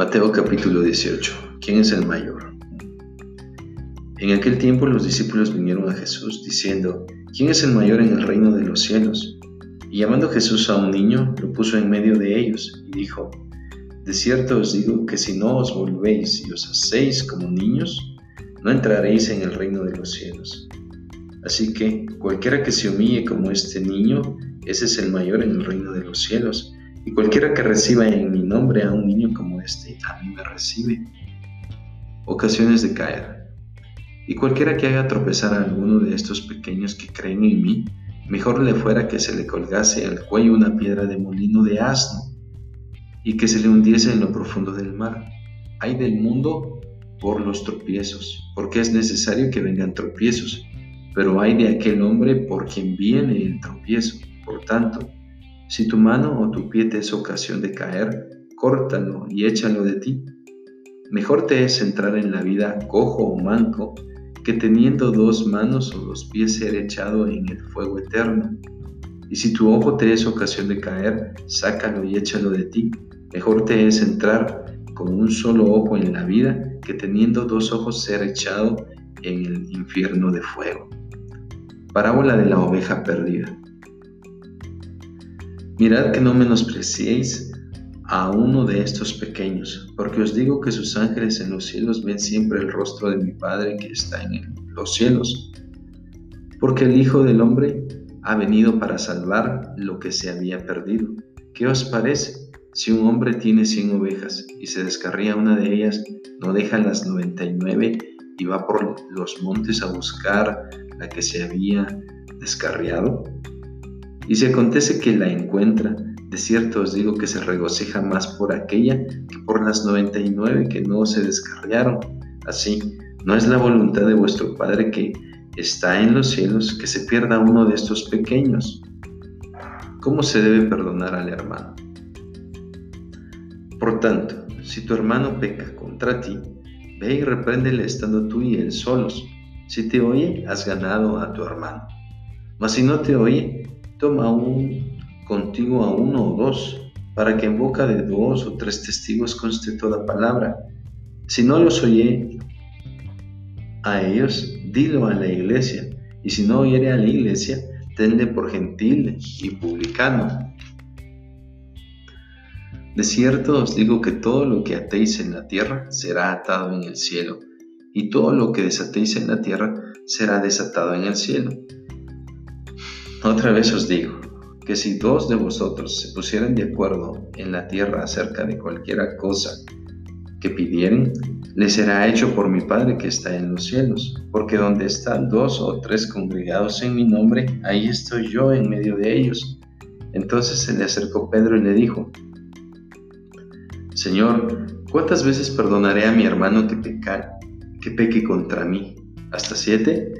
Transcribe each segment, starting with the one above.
Mateo capítulo 18. ¿Quién es el mayor? En aquel tiempo los discípulos vinieron a Jesús diciendo, ¿quién es el mayor en el reino de los cielos? Y llamando Jesús a un niño, lo puso en medio de ellos y dijo, De cierto os digo que si no os volvéis y os hacéis como niños, no entraréis en el reino de los cielos. Así que cualquiera que se humille como este niño, ese es el mayor en el reino de los cielos. Y cualquiera que reciba en mi nombre a un niño como este, a mí me recibe. Ocasiones de caer. Y cualquiera que haga tropezar a alguno de estos pequeños que creen en mí, mejor le fuera que se le colgase al cuello una piedra de molino de asno y que se le hundiese en lo profundo del mar. Hay del mundo por los tropiezos, porque es necesario que vengan tropiezos, pero hay de aquel hombre por quien viene el tropiezo. Por tanto, si tu mano o tu pie te es ocasión de caer, córtalo y échalo de ti. Mejor te es entrar en la vida cojo o manco que teniendo dos manos o dos pies ser echado en el fuego eterno. Y si tu ojo te es ocasión de caer, sácalo y échalo de ti. Mejor te es entrar con un solo ojo en la vida que teniendo dos ojos ser echado en el infierno de fuego. Parábola de la oveja perdida. Mirad que no menospreciéis a uno de estos pequeños, porque os digo que sus ángeles en los cielos ven siempre el rostro de mi Padre que está en los cielos. Porque el Hijo del Hombre ha venido para salvar lo que se había perdido. ¿Qué os parece? Si un hombre tiene cien ovejas y se descarría una de ellas, ¿no deja las noventa y nueve y va por los montes a buscar la que se había descarriado? Y si acontece que la encuentra, de cierto os digo que se regocija más por aquella que por las noventa y nueve que no se descarriaron. Así, no es la voluntad de vuestro Padre que está en los cielos que se pierda uno de estos pequeños. ¿Cómo se debe perdonar al hermano? Por tanto, si tu hermano peca contra ti, ve y repréndele estando tú y él solos. Si te oye, has ganado a tu hermano. Mas si no te oye, toma un contigo a uno o dos, para que en boca de dos o tres testigos conste toda palabra. Si no los oye a ellos, dilo a la iglesia, y si no oyere a la iglesia, tenle por gentil y publicano. De cierto os digo que todo lo que atéis en la tierra será atado en el cielo, y todo lo que desatéis en la tierra será desatado en el cielo. Otra vez os digo, que si dos de vosotros se pusieran de acuerdo en la tierra acerca de cualquiera cosa que pidieren, les será hecho por mi Padre que está en los cielos, porque donde están dos o tres congregados en mi nombre, ahí estoy yo en medio de ellos. Entonces se le acercó Pedro y le dijo, Señor, ¿cuántas veces perdonaré a mi hermano que, peca, que peque contra mí? ¿Hasta siete?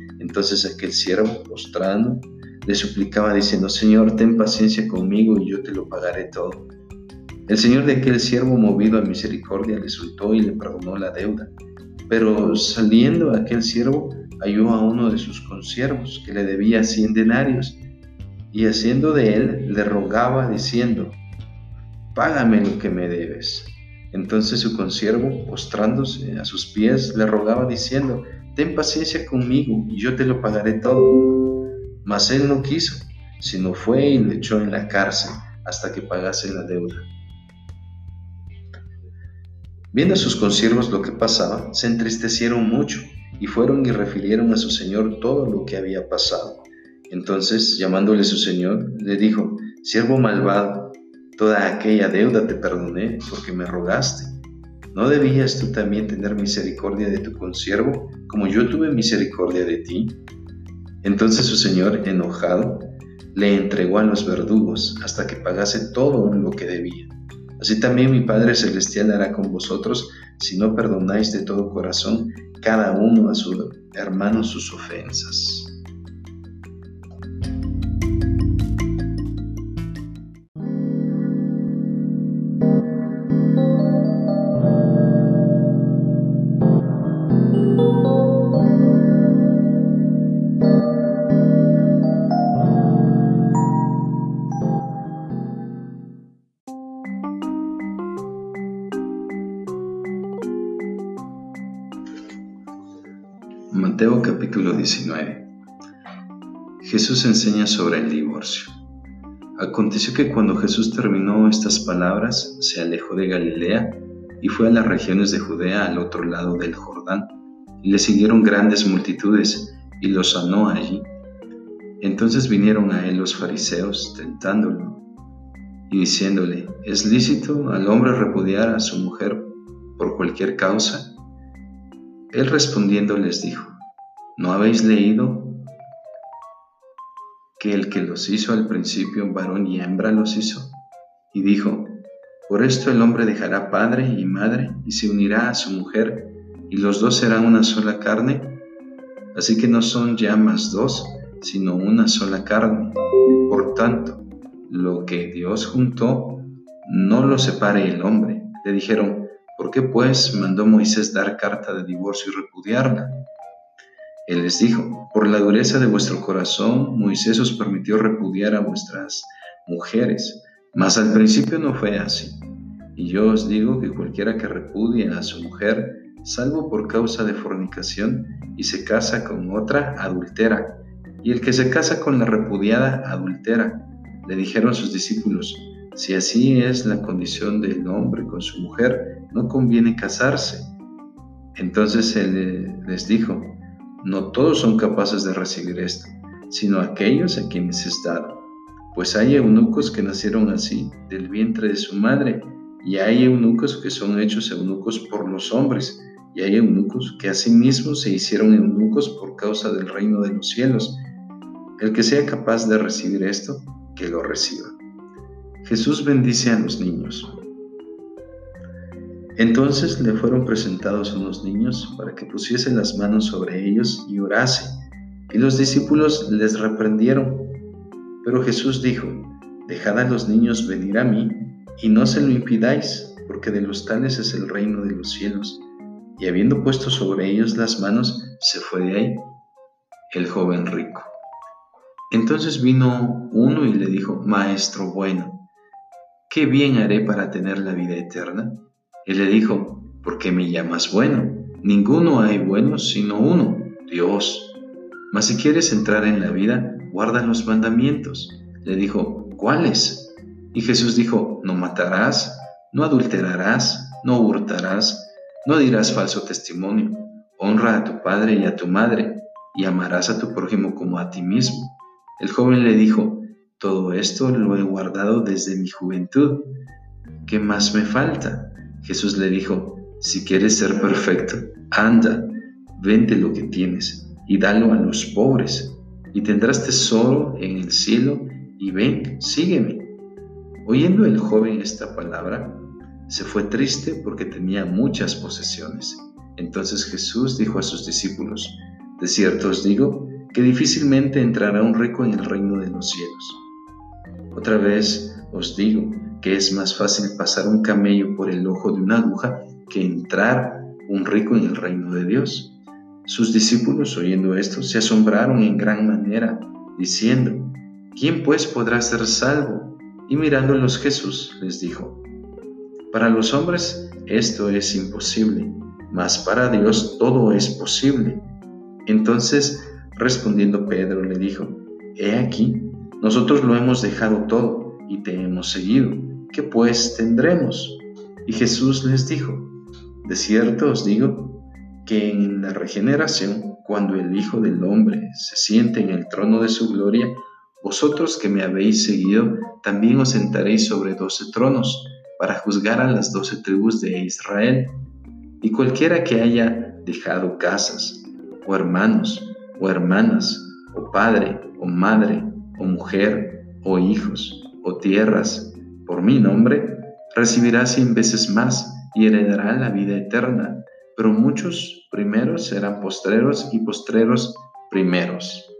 entonces aquel siervo, postrando, le suplicaba diciendo, Señor, ten paciencia conmigo y yo te lo pagaré todo. El señor de aquel siervo, movido a misericordia, le soltó y le perdonó la deuda. Pero saliendo aquel siervo, halló a uno de sus consiervos que le debía cien denarios, y haciendo de él, le rogaba diciendo, Págame lo que me debes. Entonces su consiervo, postrándose a sus pies, le rogaba diciendo, ten paciencia conmigo y yo te lo pagaré todo. Mas él no quiso, sino fue y le echó en la cárcel hasta que pagase la deuda. Viendo a sus consiervos lo que pasaba, se entristecieron mucho y fueron y refirieron a su señor todo lo que había pasado. Entonces, llamándole su señor, le dijo, siervo malvado, toda aquella deuda te perdoné porque me rogaste. ¿No debías tú también tener misericordia de tu consiervo, como yo tuve misericordia de ti? Entonces su señor, enojado, le entregó a los verdugos hasta que pagase todo lo que debía. Así también mi Padre Celestial hará con vosotros si no perdonáis de todo corazón cada uno a su hermano sus ofensas. 19 Jesús enseña sobre el divorcio. Aconteció que cuando Jesús terminó estas palabras, se alejó de Galilea y fue a las regiones de Judea al otro lado del Jordán, y le siguieron grandes multitudes, y lo sanó allí. Entonces vinieron a él los fariseos, tentándolo, y diciéndole, ¿es lícito al hombre repudiar a su mujer por cualquier causa? Él respondiendo les dijo, ¿no habéis leído que el que los hizo al principio varón y hembra los hizo? Y dijo, por esto el hombre dejará padre y madre y se unirá a su mujer, y los dos serán una sola carne. Así que no son ya más dos, sino una sola carne. Por tanto, lo que Dios juntó, no lo separe el hombre. Le dijeron, ¿Por qué pues mandó Moisés dar carta de divorcio y repudiarla? Él les dijo, por la dureza de vuestro corazón, Moisés os permitió repudiar a vuestras mujeres, mas al principio no fue así. Y yo os digo que cualquiera que repudia a su mujer, salvo por causa de fornicación, y se casa con otra, adultera. Y el que se casa con la repudiada, adultera. Le dijeron sus discípulos, si así es la condición del hombre con su mujer, no conviene casarse. Entonces él les dijo, no todos son capaces de recibir esto, sino aquellos a quienes es dado. Pues hay eunucos que nacieron así, del vientre de su madre, y hay eunucos que son hechos eunucos por los hombres, y hay eunucos que asimismo se hicieron eunucos por causa del reino de los cielos. El que sea capaz de recibir esto, que lo reciba. Jesús bendice a los niños. Entonces le fueron presentados unos niños para que pusiesen las manos sobre ellos y orase. Y los discípulos les reprendieron. Pero Jesús dijo, Dejad a los niños venir a mí y no se lo impidáis, porque de los tales es el reino de los cielos. Y habiendo puesto sobre ellos las manos, se fue de ahí el joven rico. Entonces vino uno y le dijo, Maestro bueno, ¿qué bien haré para tener la vida eterna? Él le dijo, ¿por qué me llamas bueno? Ninguno hay bueno sino uno, Dios. Mas si quieres entrar en la vida, guarda los mandamientos. Le dijo, ¿cuáles? Y Jesús dijo, no matarás, no adulterarás, no hurtarás, no dirás falso testimonio, honra a tu padre y a tu madre, y amarás a tu prójimo como a ti mismo. El joven le dijo, todo esto lo he guardado desde mi juventud. ¿Qué más me falta? Jesús le dijo, si quieres ser perfecto, anda, vende lo que tienes y dalo a los pobres, y tendrás tesoro en el cielo, y ven, sígueme. Oyendo el joven esta palabra, se fue triste porque tenía muchas posesiones. Entonces Jesús dijo a sus discípulos, de cierto os digo que difícilmente entrará un rico en el reino de los cielos. Otra vez os digo que es más fácil pasar un camello por el ojo de una aguja que entrar un rico en el reino de Dios. Sus discípulos, oyendo esto, se asombraron en gran manera, diciendo, ¿quién pues podrá ser salvo? Y mirándolos Jesús les dijo, para los hombres esto es imposible, mas para Dios todo es posible. Entonces, respondiendo Pedro, le dijo, He aquí, nosotros lo hemos dejado todo y te hemos seguido. ¿Qué pues tendremos? Y Jesús les dijo, de cierto os digo que en la regeneración, cuando el Hijo del Hombre se siente en el trono de su gloria, vosotros que me habéis seguido, también os sentaréis sobre doce tronos, para juzgar a las doce tribus de Israel. Y cualquiera que haya dejado casas, o hermanos, o hermanas, o padre, o madre, o mujer, o hijos, o tierras, mi nombre, recibirá cien veces más y heredará la vida eterna, pero muchos primeros serán postreros y postreros primeros.